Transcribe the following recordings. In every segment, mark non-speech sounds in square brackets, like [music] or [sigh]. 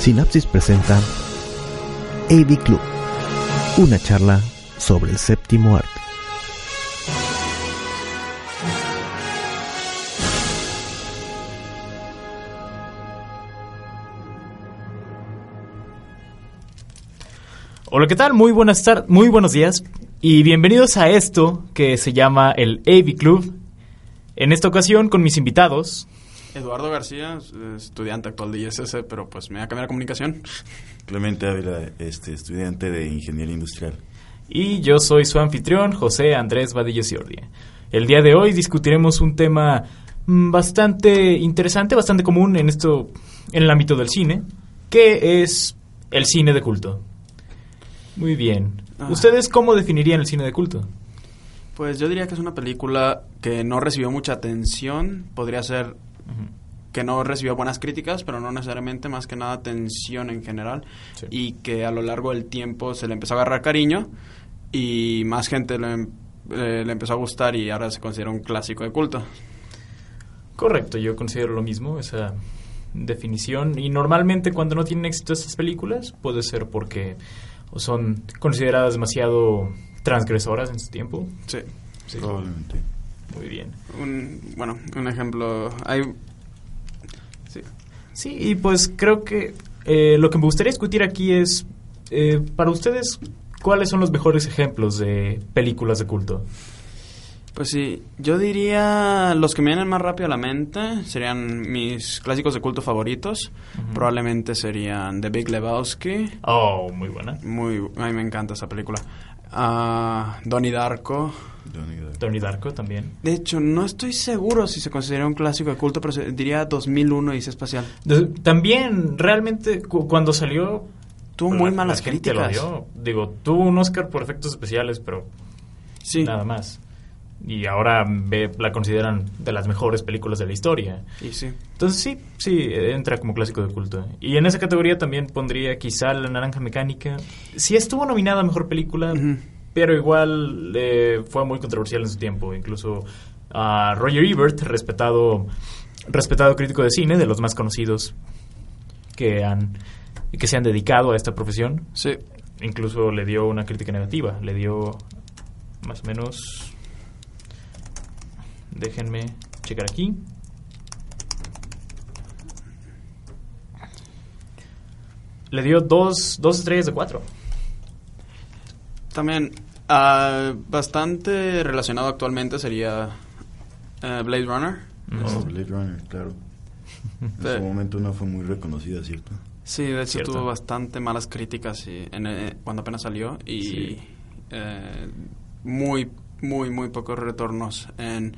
Sinapsis presenta AV Club, una charla sobre el séptimo arte. Hola, ¿qué tal? Muy buenas tardes, muy buenos días y bienvenidos a esto que se llama el AV Club. En esta ocasión con mis invitados. Eduardo García, estudiante actual de ISS, pero pues me voy a cambiar a comunicación. Clemente Ávila, este, estudiante de Ingeniería Industrial. Y yo soy su anfitrión, José Andrés Vadillo Ciordia. El día de hoy discutiremos un tema mm, bastante interesante, bastante común en esto, en el ámbito del cine, que es el cine de culto. Muy bien. Ah. ¿Ustedes cómo definirían el cine de culto? Pues yo diría que es una película que no recibió mucha atención, podría ser que no recibió buenas críticas, pero no necesariamente, más que nada atención en general, Sí. y que a lo largo del tiempo se le empezó a agarrar cariño y más gente le, eh, le empezó a gustar y ahora se considera un clásico de culto. Correcto, yo considero lo mismo, esa definición. Y normalmente cuando no tienen éxito estas películas, puede ser porque son consideradas demasiado transgresoras en su tiempo. Sí. Sí, Probablemente. muy bien. Un, bueno, un ejemplo, hay... Sí. Sí, y pues creo que eh, lo que me gustaría discutir aquí es, eh, para ustedes, ¿cuáles son los mejores ejemplos de películas de culto? Pues sí, yo diría los que me vienen más rápido a la mente serían mis clásicos de culto favoritos. Probablemente serían The Big Lebowski. Oh, muy buena. Muy, a mí me encanta esa película. Ah, Donnie Darko. Donnie Darko. También. De hecho, no estoy seguro si se considera un clásico de culto, pero se- diría 2001 Dice Espacial. También, realmente, cu- cuando salió... Tuvo muy la malas lo críticas. Digo, tuvo un Oscar por efectos especiales, pero Sí. nada más. Y ahora ve- la consideran de las mejores películas de la historia. Y sí. Entonces sí, sí, entra como clásico de culto. Y en esa categoría también pondría quizá La Naranja Mecánica. Sí estuvo nominada a Mejor Película, pero igual eh, fue muy controversial en su tiempo. Incluso a Roger Ebert, respetado, respetado crítico de cine, de los más conocidos que, han, que se han dedicado a esta profesión, Sí. incluso le dio una crítica negativa. Le dio más o menos... Déjenme checar aquí. Le dio dos, dos estrellas de cuatro. También ah, bastante relacionado actualmente sería eh, Blade Runner. Oh, Blade Runner, claro. En su momento no fue muy reconocida, ¿cierto? Sí, de hecho Cierto. tuvo bastante malas críticas y, en, eh, cuando apenas salió y Sí. eh, muy, muy, muy pocos retornos en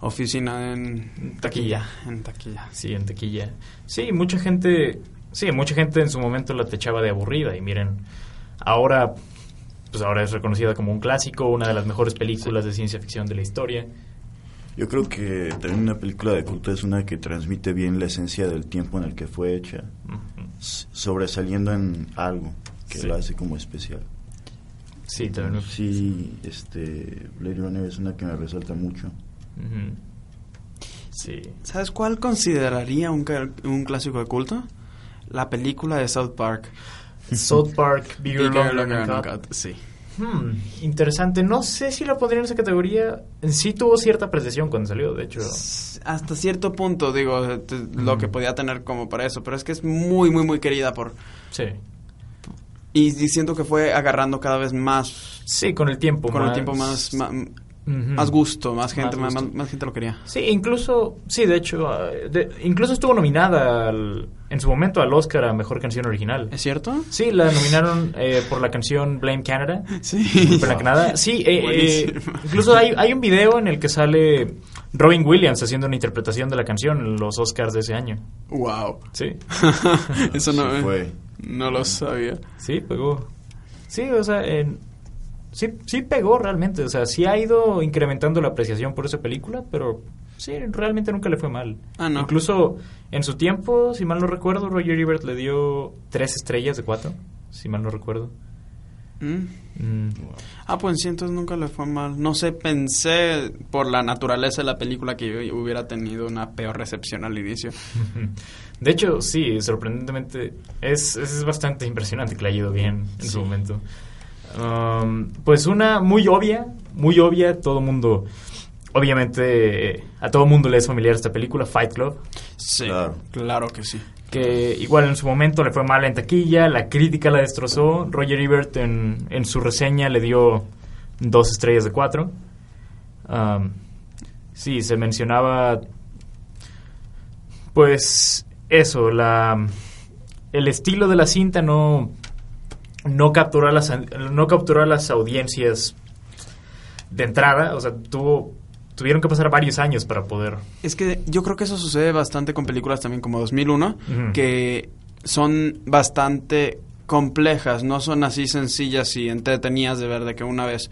oficina, en Taquilla. En taquilla. Sí, en tequilla. Sí, mucha gente, sí, mucha gente en su momento la techaba de aburrida y miren, ahora, pues ahora es reconocida como un clásico, una de las mejores películas de ciencia ficción de la historia. Yo creo que también una película de culto es una que transmite bien la esencia del tiempo en el que fue hecha, sobresaliendo en algo que Sí. la hace como especial. Sí, también. Sí, este, Blade Runner es una que me resalta mucho. Sí. ¿Sabes cuál consideraría un, un clásico de culto? La película de South Park. South Park, Bigger, Bigger, Longer, Longer, Cut. Sí. Hmm, interesante. No sé si la pondría en esa categoría. Sí tuvo cierta apreciación cuando salió, de hecho. Hasta cierto punto, digo, te- lo Mm. que podía tener como para eso, pero es que es muy, muy, muy querida por... Sí. Y, siento que fue agarrando cada vez más, Sí, con el tiempo. con el tiempo más, más gusto, más gente, Más más, gusto. más gente lo quería. Sí, incluso, sí, de hecho, ah, de- incluso estuvo nominada al- en su momento al Oscar a Mejor Canción Original. ¿Es cierto? Sí, la nominaron eh, por la canción Blame Canada. [laughs] Sí. Por la Canadá. [laughs] Sí, eh, eh, incluso hay, hay un video en el que sale Robin Williams haciendo una interpretación de la canción en los Oscars de ese año. Wow. Sí, [laughs] Eso no, Sí fue. no lo sabía. sí, pegó. Sí, o sea, en- sí, sí pegó realmente. O sea, sí ha ido incrementando la apreciación por esa película, pero sí, realmente nunca le fue mal. Ah, no. Incluso en su tiempo, si mal no recuerdo, Roger Ebert le dio tres estrellas de cuatro, si mal no recuerdo. Mm. Mm, Ah, pues sí, entonces nunca le fue mal. No sé, pensé por la naturaleza de la película que hubiera tenido una peor recepción al inicio. [laughs] De hecho, sí, sorprendentemente es, es bastante impresionante que le haya ido bien en Sí. su momento. Um, pues una muy obvia, muy obvia, todo mundo, obviamente, a todo mundo le es familiar esta película, Fight Club, Sí, Claro. claro que sí. que igual en su momento le fue mal en taquilla, la crítica la destrozó, Roger Ebert en, en su reseña le dio dos estrellas de cuatro. Um, sí, se mencionaba, pues eso, la, el estilo de la cinta no, no capturó a las, no capturó a las audiencias de entrada, o sea, tuvo, tuvieron que pasar varios años para poder... Es que yo creo que eso sucede bastante con películas también como 2001, Ujú. que son bastante complejas, no son así sencillas y entretenidas de ver de que una vez.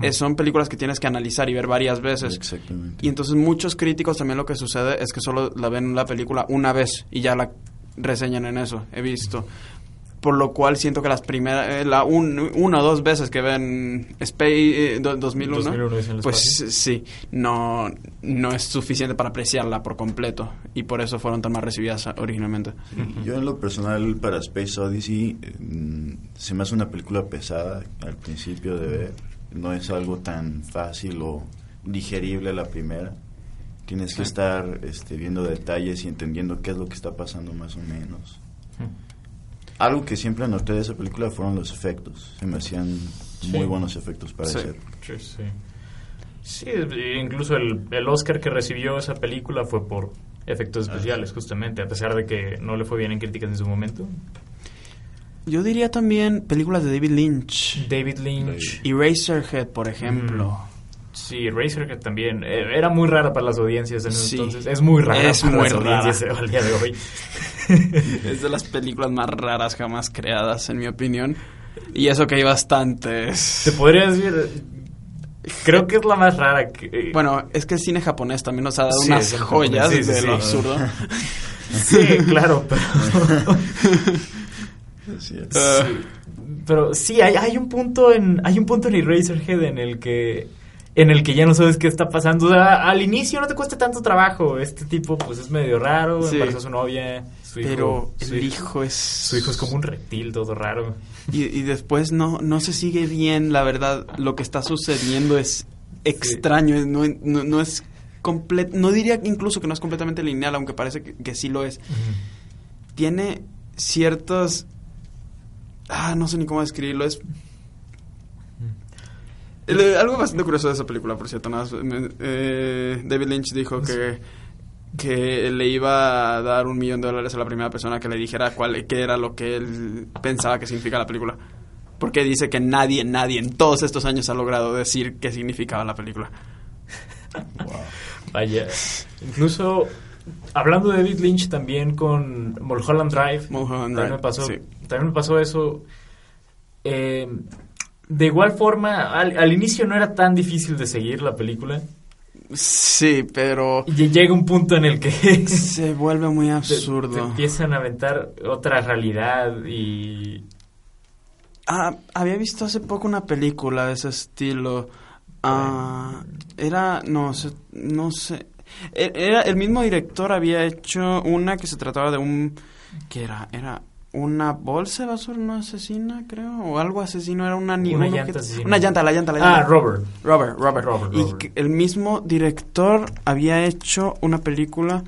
Eh, son películas que tienes que analizar y ver varias veces. Exactamente. Y entonces muchos críticos también lo que sucede es que solo la ven la película una vez y ya la reseñan en eso, he visto. Por lo cual siento que las primeras, eh, la un, una o dos veces que ven Space eh, do- 2001, 2001 dice en el pues sí, no, no es suficiente para apreciarla por completo. Y por eso fueron tan mal recibidas originalmente. Yo en lo personal para Space Odyssey eh, mm, se me hace una película pesada al principio de ver. No es algo tan fácil o digerible la primera. Tienes que Sí. estar este, viendo detalles y entendiendo qué es lo que está pasando más o menos. Algo que siempre noté de esa película fueron los efectos. Se me hacían muy buenos efectos para Sí. hacer. Sí, sí. Sí, eh, incluso el, el Oscar que recibió esa película fue por efectos especiales, justamente, a pesar de que no le fue bien en críticas en su momento. Yo diría también películas de David Lynch. David Lynch. Eraserhead, por ejemplo. Sí, Razorhead también. Eh, era muy rara para las audiencias en ese Sí. entonces. Es muy rara Es para muy las rara. audiencias al día de hoy. [laughs] [laughs] Es de las películas más raras jamás creadas, en mi opinión. Y eso que hay bastantes. Te podría decir... Creo que es la más rara que... eh, Bueno, es que el cine japonés también nos ha dado Sí, unas joyas sí, de sí, lo sí. absurdo. [laughs] sí, claro, pero... [laughs] Así es. Ah. Sí, pero sí, hay, hay un punto en hay un punto en Eraserhead en el que en el que ya no sabes qué está pasando. O sea, al inicio no te cuesta tanto trabajo. Este tipo pues es medio raro, Sí. embarazó a su novia, su hijo, Pero su el hijo es... su hijo es como un reptil todo raro. Y, y después no, no se sigue bien, la verdad. Lo que está sucediendo es extraño, no, no, no es completo... No diría incluso que no es completamente lineal, aunque parece que, que sí lo es. Tiene ciertos... Ah, no sé ni cómo describirlo, es... Eh, Algo bastante curioso de esa película, por cierto. nada más, eh, David Lynch dijo que, que le iba a dar un millón de dólares a la primera persona que le dijera cuál, qué era lo que él pensaba que significa la película. Porque dice que nadie, nadie en todos estos años ha logrado decir qué significaba la película. Vaya. Incluso hablando de David Lynch también con Mulholland Drive. Mulholland también Drive, me pasó, sí. también me pasó eso. Eh, de igual forma, al, al inicio no era tan difícil de seguir la película. Sí, pero Y llega un punto en el que [laughs] se vuelve muy absurdo. te empiezan a aventar otra realidad y Ah, había visto hace poco una película de ese estilo. Ah, era, no sé, no sé. E- Era, el mismo director había hecho una que se trataba de un, ¿qué era? Era una bolsa de basura, no asesina, creo, o algo asesino, era una Una llanta asesina. Una llanta, la llanta, la llanta. Ah, Robert. Robert, Robert. Robert, y Robert. el mismo director había hecho una película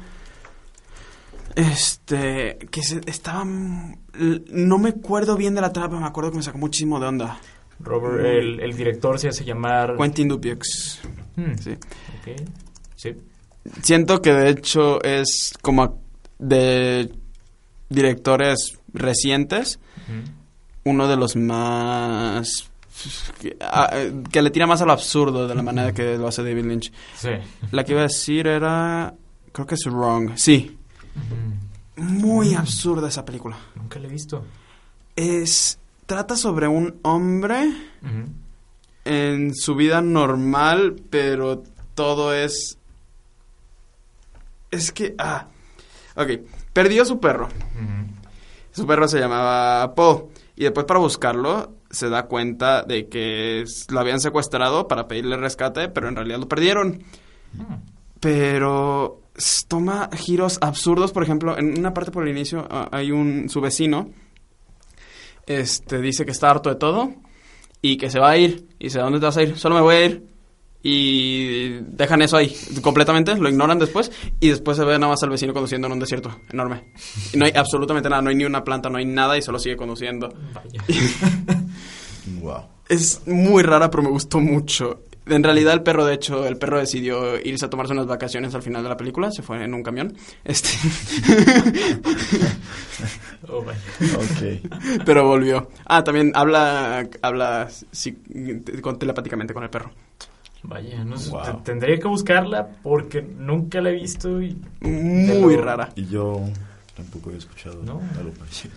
este que se, estaba m- l- no me acuerdo bien de la trama, me acuerdo que me sacó muchísimo de onda. Robert, el, el director se hace llamar... Quentin Dupieux. Hmm, Sí. ok. Sí. Siento que de hecho es como de directores recientes, uno de los más que, a- que le tira más a lo absurdo de la manera que lo hace David Lynch. Sí. La que iba a decir era creo que es Wrong. Sí, muy absurda esa película. Nunca la he visto. Es trata sobre un hombre en su vida normal, pero todo es es que ah, ok, perdió a su perro. Su perro se llamaba Paul y después para buscarlo se da cuenta de que lo habían secuestrado para pedirle rescate, pero en realidad lo perdieron. Pero toma giros absurdos, por ejemplo, en una parte por el inicio ah, hay un su vecino este dice que está harto de todo y que se va a ir y dice, "¿A dónde te vas a ir? Solo me voy a ir." Y dejan eso ahí completamente, lo ignoran después y después se ve nada más al vecino conduciendo en un desierto enorme. Y no hay absolutamente nada, no hay ni una planta, no hay nada y solo sigue conduciendo. Vaya. [laughs] Wow. Es muy rara, pero me gustó mucho. En realidad el perro, de hecho, el perro decidió irse a tomarse unas vacaciones al final de la película, se fue en un camión. Este [laughs] Oh, pero volvió. Ah, también habla habla sí, con- telepáticamente con el perro. Vaya, no sé, Wow. te- tendría que buscarla porque nunca la he visto y Muy rara. Y yo tampoco he escuchado No. algo parecido.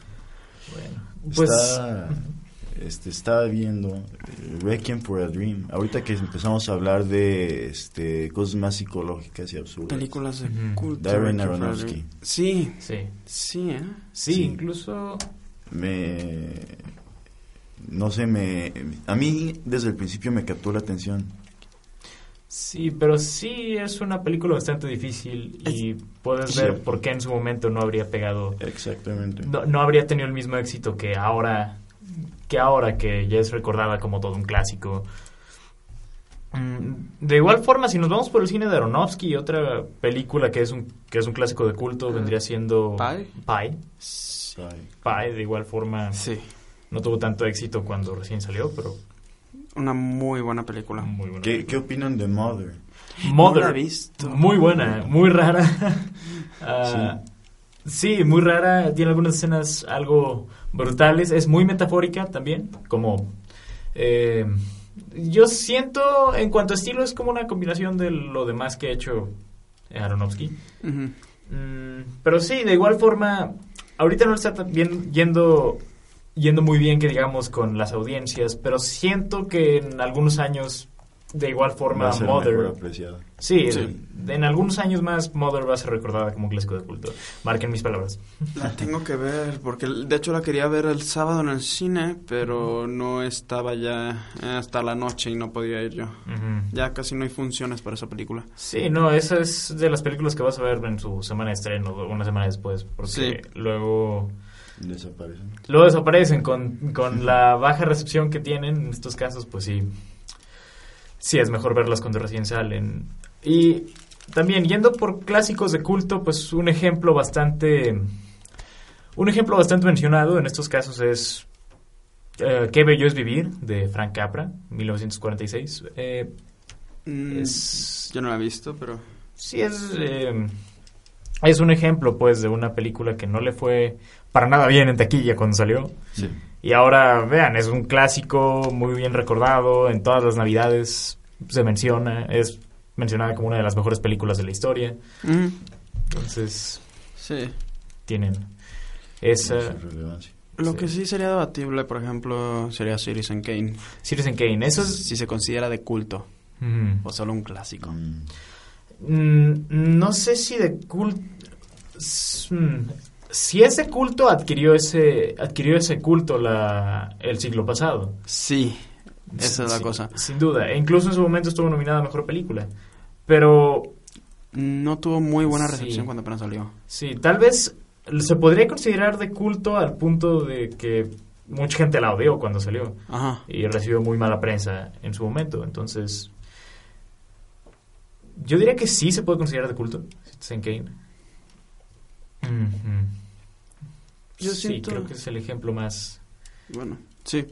bueno, pues Está, este, estaba viendo eh, Requiem for a Dream. Ahorita que empezamos a hablar de este, cosas más psicológicas y absurdas. Películas de culto. Darren Aronofsky. Sí, sí, sí, ¿eh? sí, Sí. incluso Me... No sé, me... A mí desde el principio me captó la atención. Sí, pero sí es una película bastante difícil y puedes Sí. ver por qué en su momento no habría pegado Exactamente. no, no habría tenido el mismo éxito que ahora que ahora que ya es recordada como todo un clásico. Mm, De igual forma, si nos vamos por el cine de Aronofsky, otra película que es un que es un clásico de culto vendría siendo Pi. Pi. Ay, Pi, de igual forma, Sí, no tuvo tanto éxito cuando recién salió, pero una muy buena película. muy buena. ¿Qué, ¿Qué opinan de Mother? Mother, No la he visto. muy buena, muy rara. [laughs] Ah, sí. muy rara. Tiene algunas escenas algo brutales. Es muy metafórica también, como eh, yo siento en cuanto a estilo es como una combinación de lo demás que ha hecho Aronofsky. Mm, pero sí, de igual forma, ahorita no está tan bien, yendo, yendo muy bien, que digamos, con las audiencias, pero siento que en algunos años, de igual forma, Va a ser mejor Mother... apreciada. Sí, Sí. en- en algunos años más, Mother va a ser recordada como un clásico de culto. Marquen mis palabras. La tengo que ver, porque de hecho la quería ver el sábado en el cine, pero no estaba ya hasta la noche y no podía ir yo. Ya casi no hay funciones para esa película. Sí, no, esa es de las películas que vas a ver en su semana de estreno, una semana después, porque Sí. luego... Desaparecen. Luego desaparecen con, con la baja recepción que tienen en estos casos, pues sí. Sí, es mejor verlas cuando recién salen. Y también, yendo por clásicos de culto, pues un ejemplo bastante. Un ejemplo bastante mencionado en estos casos es. eh, Qué bello es vivir, de Frank Capra, 1946. Eh, Mm, es. Yo no la he visto, pero... Sí, es. eh, es un ejemplo, pues, de una película que no le fue para nada bien en taquilla cuando salió. Sí. Y ahora, vean, es un clásico muy bien recordado. En todas las navidades se menciona. Es mencionada como una de las mejores películas de la historia. Entonces, Sí. tienen Tiene esa... relevancia. Lo Sí. que sí sería debatible, por ejemplo, sería Citizen Kane. Citizen Kane. Eso es... Si se considera de culto o solo un clásico. Mm. Mm, no sé si de culto... Si ese culto adquirió ese adquirió ese culto la, el siglo pasado. Sí, esa es la cosa. Sin duda. E incluso en su momento estuvo nominada a Mejor Película. Pero No tuvo muy buena Sí. recepción cuando apenas salió. Sí, tal vez se podría considerar de culto al punto de que mucha gente la odió cuando salió Ajá. y recibió muy mala prensa en su momento. Entonces, yo diría que sí se puede considerar de culto, Citizen Kane. Yo sí, siento- creo que es el ejemplo más... Bueno, sí.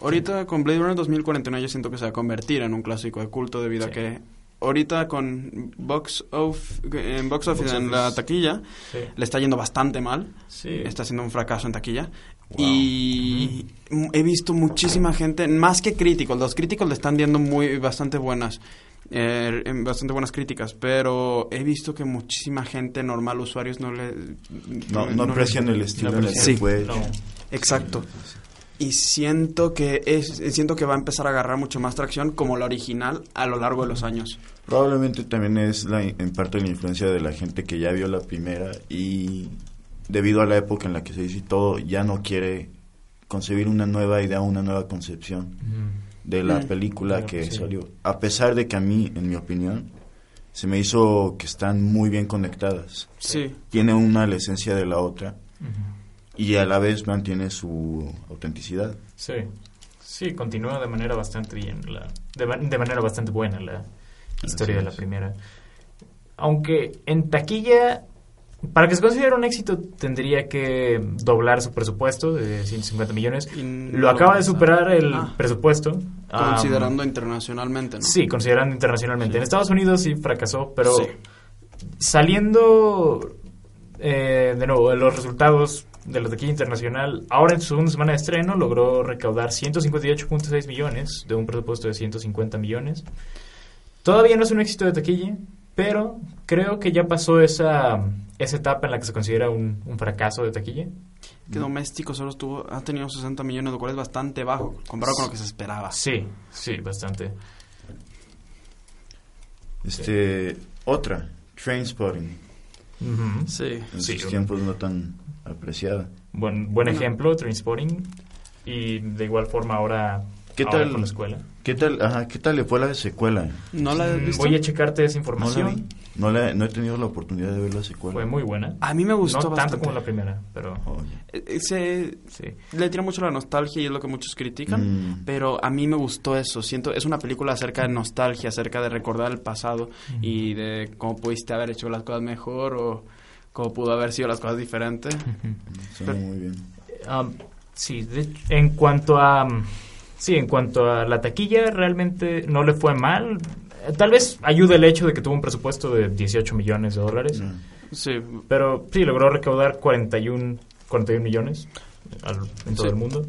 Ahorita con Blade Runner 2049 yo siento que se va a convertir en un clásico de culto debido a que ahorita con Box, of, en Box Office Box en Office. la taquilla Sí, le está yendo bastante mal. sí. Está siendo un fracaso en taquilla. Wow. Y he visto muchísima gente, más que críticos, los críticos le están dando muy bastante buenas, eh, en bastante buenas críticas, pero he visto que muchísima gente normal, usuarios, no le... No, no aprecian el estilo No, sí. fue. Exacto. Y siento que es, siento que va a empezar a agarrar mucho más tracción como la original a lo largo de los años. Probablemente también es la, en parte la influencia de la gente que ya vio la primera y debido a la época en la que se dice todo, ya no quiere concebir una nueva idea, una nueva concepción. De la Mm. película Claro, que sí. salió. A pesar de que a mí, en mi opinión, se me hizo que están muy bien conectadas. Sí. Tiene una la esencia de la otra Ujú. y a la vez mantiene su autenticidad. Sí, sí, continúa de manera bastante bien, la, de, de manera bastante buena la historia Así de la es. primera. Aunque en taquilla, para que se considere un éxito, tendría que doblar su presupuesto de 150 millones. No Lo acaba de superar el Ah, presupuesto. Considerando internacionalmente, ¿no? Sí, considerando internacionalmente. Sí. En Estados Unidos sí fracasó, pero Sí. saliendo eh, de nuevo de los resultados de la taquilla internacional, ahora en su segunda semana de estreno logró recaudar 158.6 millones de un presupuesto de 150 millones. Todavía no es un éxito de taquilla, pero creo que ya pasó esa, esa etapa en la que se considera un, un fracaso de taquilla. Que doméstico solo estuvo, ha tenido 60 millones, lo cual es bastante bajo comparado con lo que se esperaba. Sí, sí, bastante. Este, otra, Trainspotting, Ujú. Sí. en Sí, sus un- tiempos no tan apreciada. Buen, buen Bueno. ejemplo, Trainspotting. Y de igual forma ahora, ¿Qué ahora tal? con la escuela. ¿Qué tal, ajá, qué tal le fue la secuela? ¿No la Mm, visto? Voy a checarte esa No la información. No, la- no he tenido la oportunidad de ver la secuela. Fue muy buena. A mí me gustó no bastante. tanto como la primera, pero Oye. Eh, Se sí. le tira mucho la nostalgia y es lo que muchos critican. Mm. Pero a mí me gustó eso. Siento, es una película acerca de nostalgia, acerca de recordar el pasado y de cómo pudiste haber hecho las cosas mejor o cómo pudo haber sido las cosas diferentes. Suena muy bien. Um, sí, de- en cuanto a um, sí, en cuanto a la taquilla realmente no le fue mal. Tal vez ayuda el hecho de que tuvo un presupuesto de 18 millones de dólares, Mm. Sí, pero sí logró recaudar 41 41 millones al- en todo Sí. el mundo.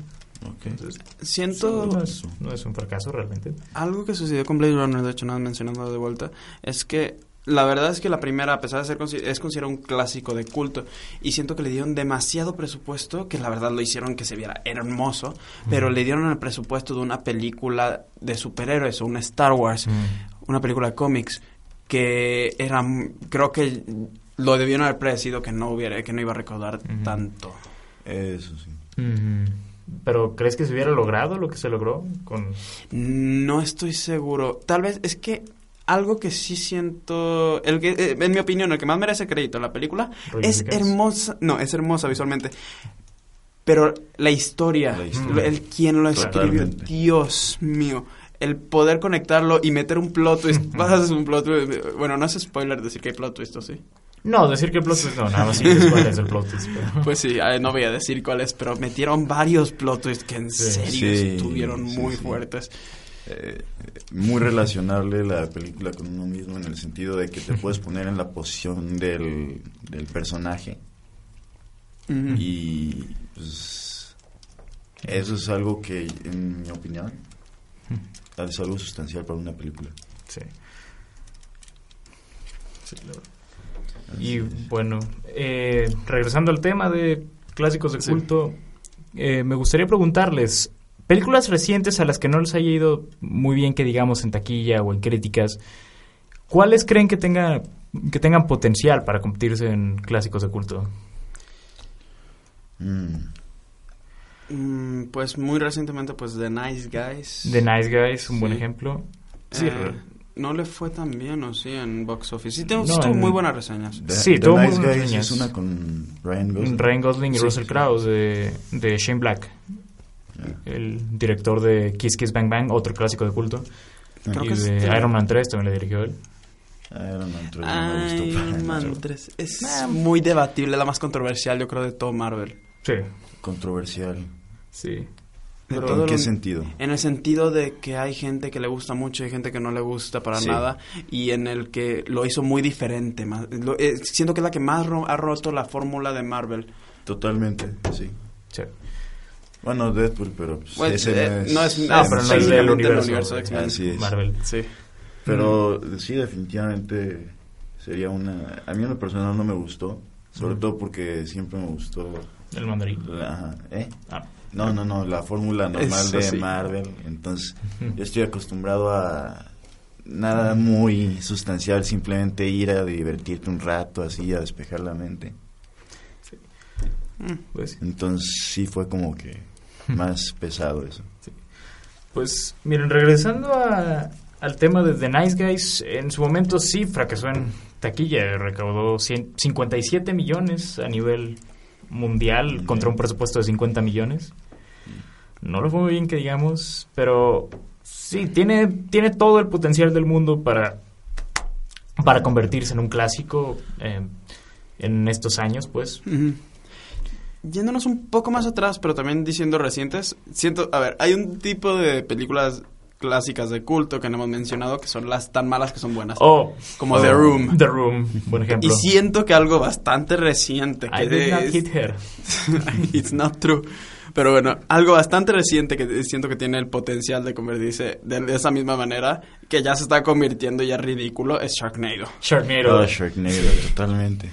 Ok. Entonces, siento no es, no es un fracaso realmente. algo que sucedió con Blade Runner, de hecho, nada más mencionando de vuelta, es que la verdad es que la primera, a pesar de ser consi- es considerada un clásico de culto, y siento que le dieron demasiado presupuesto, que la verdad lo hicieron que se viera hermoso, pero le dieron el presupuesto de una película de superhéroes o una Star Wars, una película de cómics, que era, creo que lo debieron haber predecido que no hubiera, que no iba a recaudar tanto. Eso sí. Pero ¿crees que se hubiera logrado lo que se logró con No estoy seguro. Tal vez es que algo que sí siento, el que, eh, en mi opinión, el que más merece crédito la película es hermosa, no, es hermosa visualmente, pero la historia, La historia. el quien lo escribió, Totalmente. Dios mío, el poder conectarlo y meter un plot twist, vas a hacer un plot twist, bueno, no es spoiler decir que hay plot twist, ¿o sí? No, decir que el plot twist no, nada más [laughs] sí es cuál es el plot twist. pero- [laughs] Pues sí, no voy a decir cuáles, pero metieron varios plot twists que en Sí. serio Sí, estuvieron sí, muy sí. fuertes. Eh, muy relacionable la película con uno mismo en el sentido de que te puedes poner en la posición del, del personaje y pues eso es algo que en mi opinión es algo sustancial para una película. Sí. Sí. Y bueno, eh, regresando al tema de clásicos de Sí. culto, eh, me gustaría preguntarles, películas recientes a las que no les haya ido muy bien que digamos en taquilla o en críticas, ¿cuáles creen que, tenga, que tengan potencial para convertirse en clásicos de culto? Mm. Mm, pues muy recientemente, pues The Nice Guys. The Nice Guys, un buen ejemplo. Sí, Eh, no le fue tan bien, ¿o sí? En box office. Sí, tuvo, No, tuvo en- muy buenas reseñas. The, Sí, The tuvo muy Nice buenas Guys reseñas. es una con Ryan Gosling. Ryan Gosling y Sí, Russell sí. Crowe de, de Shane Black, el director de Kiss Kiss Bang Bang, otro clásico de culto. Creo y que de es- Iron Man 3 también le dirigió él. Iron Man 3 no me gustó para Iron. Man 3 es Ah. muy debatible, la más controversial, yo creo, de todo Marvel. Sí, Controversial. sí. Pero- ¿En qué lo- sentido? En el sentido de que hay gente que le gusta mucho y gente que no le gusta para Sí. nada, y en el que lo hizo muy diferente. más- lo- eh, siento que es la que más ro- ha roto la fórmula de Marvel. Totalmente, sí. sí. Bueno, Deadpool, pero pues, ese eh, no es... no es- No, pero no es del universo, universo de X-Men. Así es. Marvel. Sí. Pero sí, definitivamente sería una... A mí en lo personal no me gustó, sobre Mm. todo porque siempre me gustó... El mandarín. La, ajá, ¿eh? Ah. No, no, no, la fórmula normal Eso de sí. Marvel. Entonces, yo estoy acostumbrado a nada muy sustancial, simplemente ir a divertirte un rato, así, a despejar la mente. Mm. Pues, Entonces, sí fue como que [laughs] más pesado eso. Pues miren, regresando a, al tema de The Nice Guys, en su momento sí fracasó en taquilla, recaudó 100 57 millones a nivel mundial contra un presupuesto de 50 millones. No lo fue muy bien que digamos, pero sí, tiene, tiene todo el potencial del mundo para, para convertirse en un clásico eh, en estos años, pues. Ujú. Yéndonos un poco más atrás, pero también diciendo recientes, siento, a ver, hay un tipo de películas clásicas de culto que no hemos mencionado que son las tan malas que son buenas. Oh, como The Room. The Room, buen ejemplo. Y siento que algo bastante reciente que I did not es- hit her. [laughs] It's not true. Pero bueno, algo bastante reciente que siento que tiene el potencial de convertirse de, de esa misma manera, que ya se está convirtiendo ya ridículo, es Sharknado. Sharknado. Oh, Sharknado, totalmente.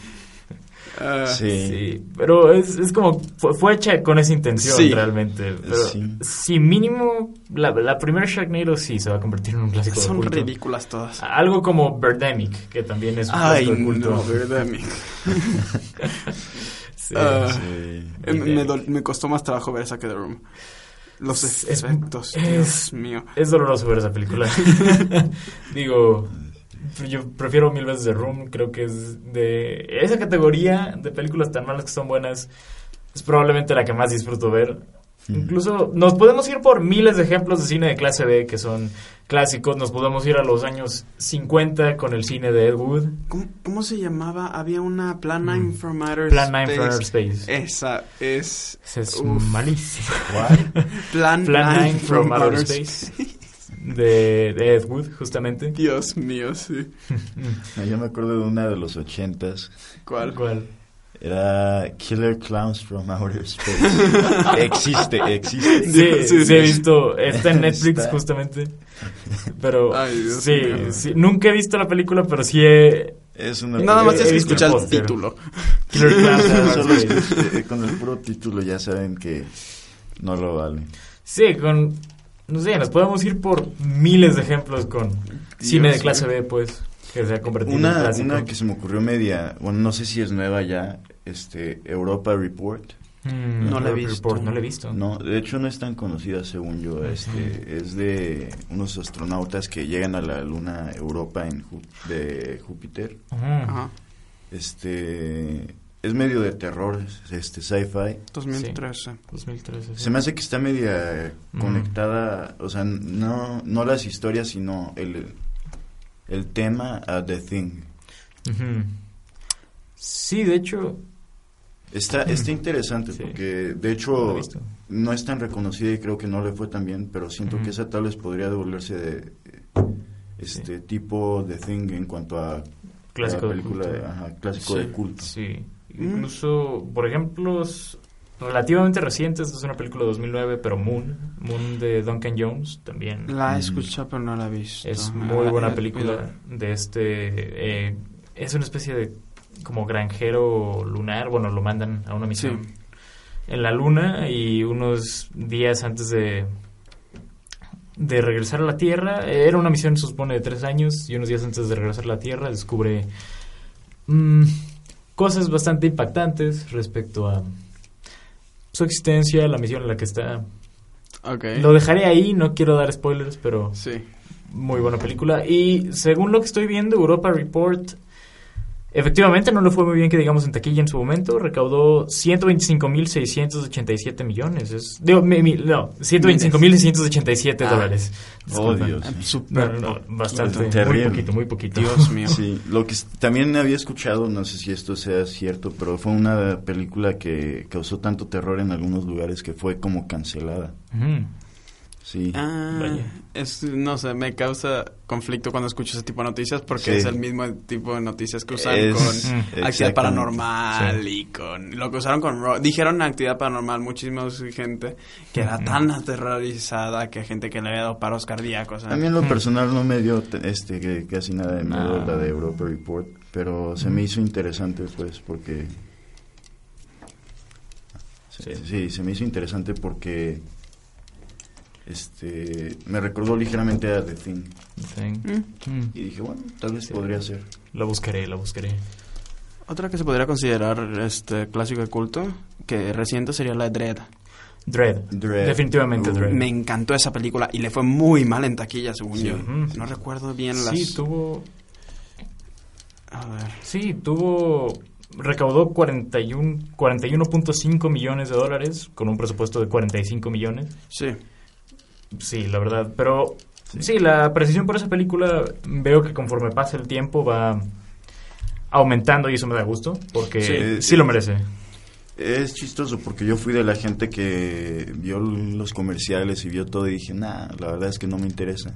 Ah, Sí. Sí, pero es, es como, fue, fue hecha con esa intención Sí. realmente. Pero Sí. sí, mínimo, la, la primera Sharknado sí se va a convertir en un clásico de Son culto. ridículas todas. Algo como Birdemic, que también es un Ay, clásico de culto. no, mi- [laughs] Sí. Ah. Sí. Me, dol- me costó más trabajo ver esa que The Room. Los efectos, es- Dios mío. Es doloroso ver esa película. [laughs] [laughs] Digo, yo prefiero mil veces The Room. Creo que es de esa categoría de películas tan malas que son buenas. Es probablemente la que más disfruto ver. Incluso nos podemos ir por miles de ejemplos de cine de clase B que son clásicos. Nos podemos ir a los años 50 con el cine de Ed Wood. ¿Cómo, cómo se llamaba? Había una Plan 9 Mm. from Outer Plan 9 Space. from Outer Space. Esa es... Ese es Uf. malísimo. [laughs] Plan, Plan 9 from Outer Outer Space. [laughs] De, de Ed Wood, justamente. Dios mío, sí. [laughs] No, Yo me acuerdo de una de los ochentas. ¿Cuál? ¿Cuál? Era Killer Clowns from Outer Space. [laughs] existe, existe. Sí, Sí, sí, he visto. Está en Netflix Está. justamente. Pero Ay, Dios sí, nunca he visto la película, pero sí he... Es una Nada más He tienes que escuchar el título. Killer [laughs] Clowns from Outer Solo Space. es- con el puro título ya saben que no lo vale. Sí, con... No sé, nos podemos ir por miles de ejemplos con cine de clase. B, pues, que se ha convertido en un Una, clásico. una que se me ocurrió media, bueno, no sé si es nueva ya, este, Europa Report. Mm, No la he Report, visto. No la he visto. No, de hecho no es tan conocida según yo, este, es de unos astronautas que llegan a la luna Europa en Ju- de Júpiter. Ujú. Ajá. Este, es medio de terror, este, sci-fi. 2013. 2013. sí. Se me hace que está media Ujú. conectada, o sea, no, no las historias, sino el, el tema a The Thing. Sí, de hecho... Está, está interesante Sí. porque de hecho no es tan reconocida y creo que no le fue tan bien, pero siento que esa tal vez podría devolverse de eh, este tipo de thing en cuanto a Clásico la de película culto. de- ajá, clásico Sí. de culto. Sí. Incluso, por ejemplo, relativamente recientes, es una película de 2009, pero Moon, Moon de Duncan Jones, también La he Mm. escuchado, pero no la he visto. es Me muy la- buena eh, película de este... eh, es una especie de como granjero lunar, bueno, lo mandan a una misión Sí. en la luna y unos días antes de de regresar a la Tierra, eh, era una misión se supone de tres años y unos días antes de regresar a la Tierra descubre mm, cosas bastante impactantes respecto a su existencia, la misión en la que está. Ok. Lo dejaré ahí, no quiero dar spoilers, pero Sí. muy buena película. Y según lo que estoy viendo, Europa Report efectivamente no le fue muy bien que digamos en taquilla en su momento. Recaudó 125.687 millones. Es, digo, mi- mi- no, 125.687 Ah. dólares. Oh. Dios. No, Super no, no, bastante. Terrible. Muy poquito, muy poquito. Dios mío. [laughs] Sí, lo que también había escuchado, no sé si esto sea cierto, pero fue una película que causó tanto terror en algunos lugares que fue como cancelada. Sí. Ah, Vaya. es, no sé, me causa conflicto cuando escucho ese tipo de noticias porque Sí. es el mismo tipo de noticias que usan Es- con [laughs] actividad paranormal y con lo que usaron con Ro- dijeron actividad paranormal muchísima gente que era tan aterrorizada que gente que le había dado paros cardíacos. ¿eh? A mí en lo personal no me dio te- este que casi nada de miedo la de Europa Report, pero se me hizo interesante pues porque sí, sí, se me hizo interesante porque este me recordó ligeramente a The Thing Thing. Mm. Mm. y dije, bueno, tal vez Sí. podría ser. La buscaré, la buscaré. Otra que se podría considerar este clásico de culto que reciente sería la de Dread. Dread. Dread. Definitivamente Uh, Dread. Me encantó esa película y le fue muy mal en taquilla, según Sí. yo. No recuerdo bien las... Sí, tuvo... A ver. Sí, tuvo... Recaudó 41 41.5 millones de dólares con un presupuesto de 45 millones. Sí. Sí, la verdad. Pero sí, la apreciación por esa película veo que conforme pasa el tiempo va aumentando y eso me da gusto porque Sí. sí, lo merece. Es chistoso porque yo fui de la gente que vio los comerciales y vio todo y dije, nah, la verdad es que no me interesa.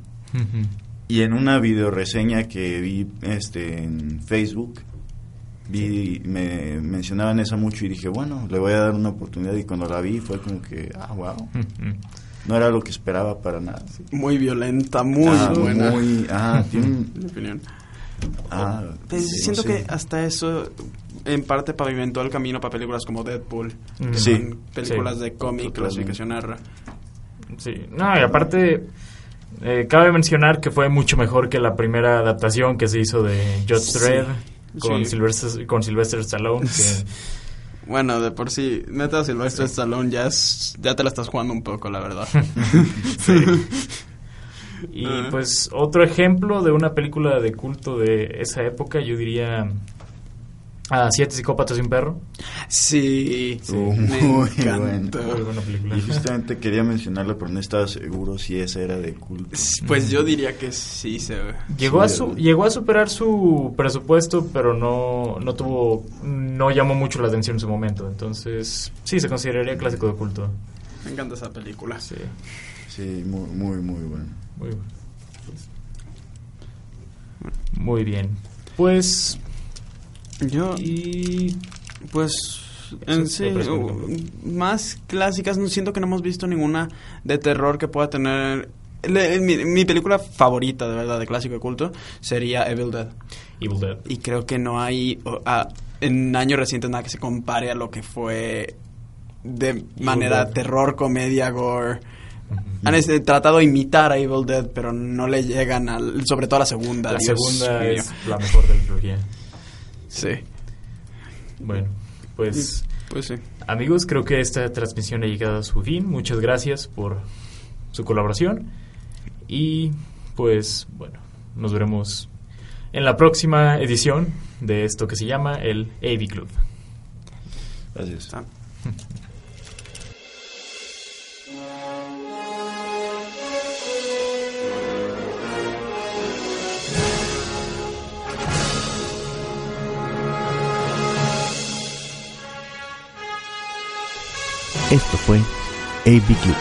Y en una video reseña que vi este en Facebook, vi me mencionaban esa mucho y dije, bueno, le voy a dar una oportunidad y cuando la vi fue como que, ah, wow, no era lo que esperaba para nada. Muy violenta, muy Ah, buena. muy- ah, [laughs] tiene mi opinión. ah, Pues sí, siento sí. que hasta eso en parte pavimentó el camino para películas como Deadpool. Mm. que Sí. son películas Sí. de cómic, clasificación R. Sí, no, y aparte, eh, cabe mencionar que fue mucho mejor que la primera adaptación que se hizo de Judge Sí. Dredd con, Sí. Sylvester, con Sylvester Stallone. que- [laughs] Bueno, de por sí, neta Silvestre Stallone ya es, ya te la estás jugando un poco, la verdad. [laughs] y Ah. pues otro ejemplo de una película de culto de esa época, yo diría a Siete psicópatas y un perro. sí, Sí, Uh, me muy encantó. Muy buena película. Y justamente quería mencionarla, pero no estaba seguro si esa era de culto. Pues yo diría que sí se Llegó a su, llegó a superar su presupuesto, pero no, no tuvo, no llamó mucho la atención en su momento. Entonces, sí, se consideraría clásico de culto. Me encanta esa película. Sí, Sí, muy, muy, muy bueno. muy, muy bien. Pues, Yo, y pues, en Sí, uh, más clásicas, no siento que no hemos visto ninguna de terror que pueda tener... le- mi, mi película favorita, de verdad, de clásico de culto, sería Evil Dead. Evil Dead. Y creo que no hay en años recientes nada que se compare a lo que fue de manera Dead. terror, comedia, gore. Han este, tratado de imitar a Evil Dead, pero no le llegan al, sobre todo a la segunda. La Dios segunda es la mejor de la trilogía. Sí, Bueno, pues pues sí. amigos, creo que esta transmisión ha llegado a su fin. Muchas gracias por su colaboración. Y pues bueno, nos veremos en la próxima edición de esto que se llama el AV Club. Gracias. [laughs] Esto fue AV Club,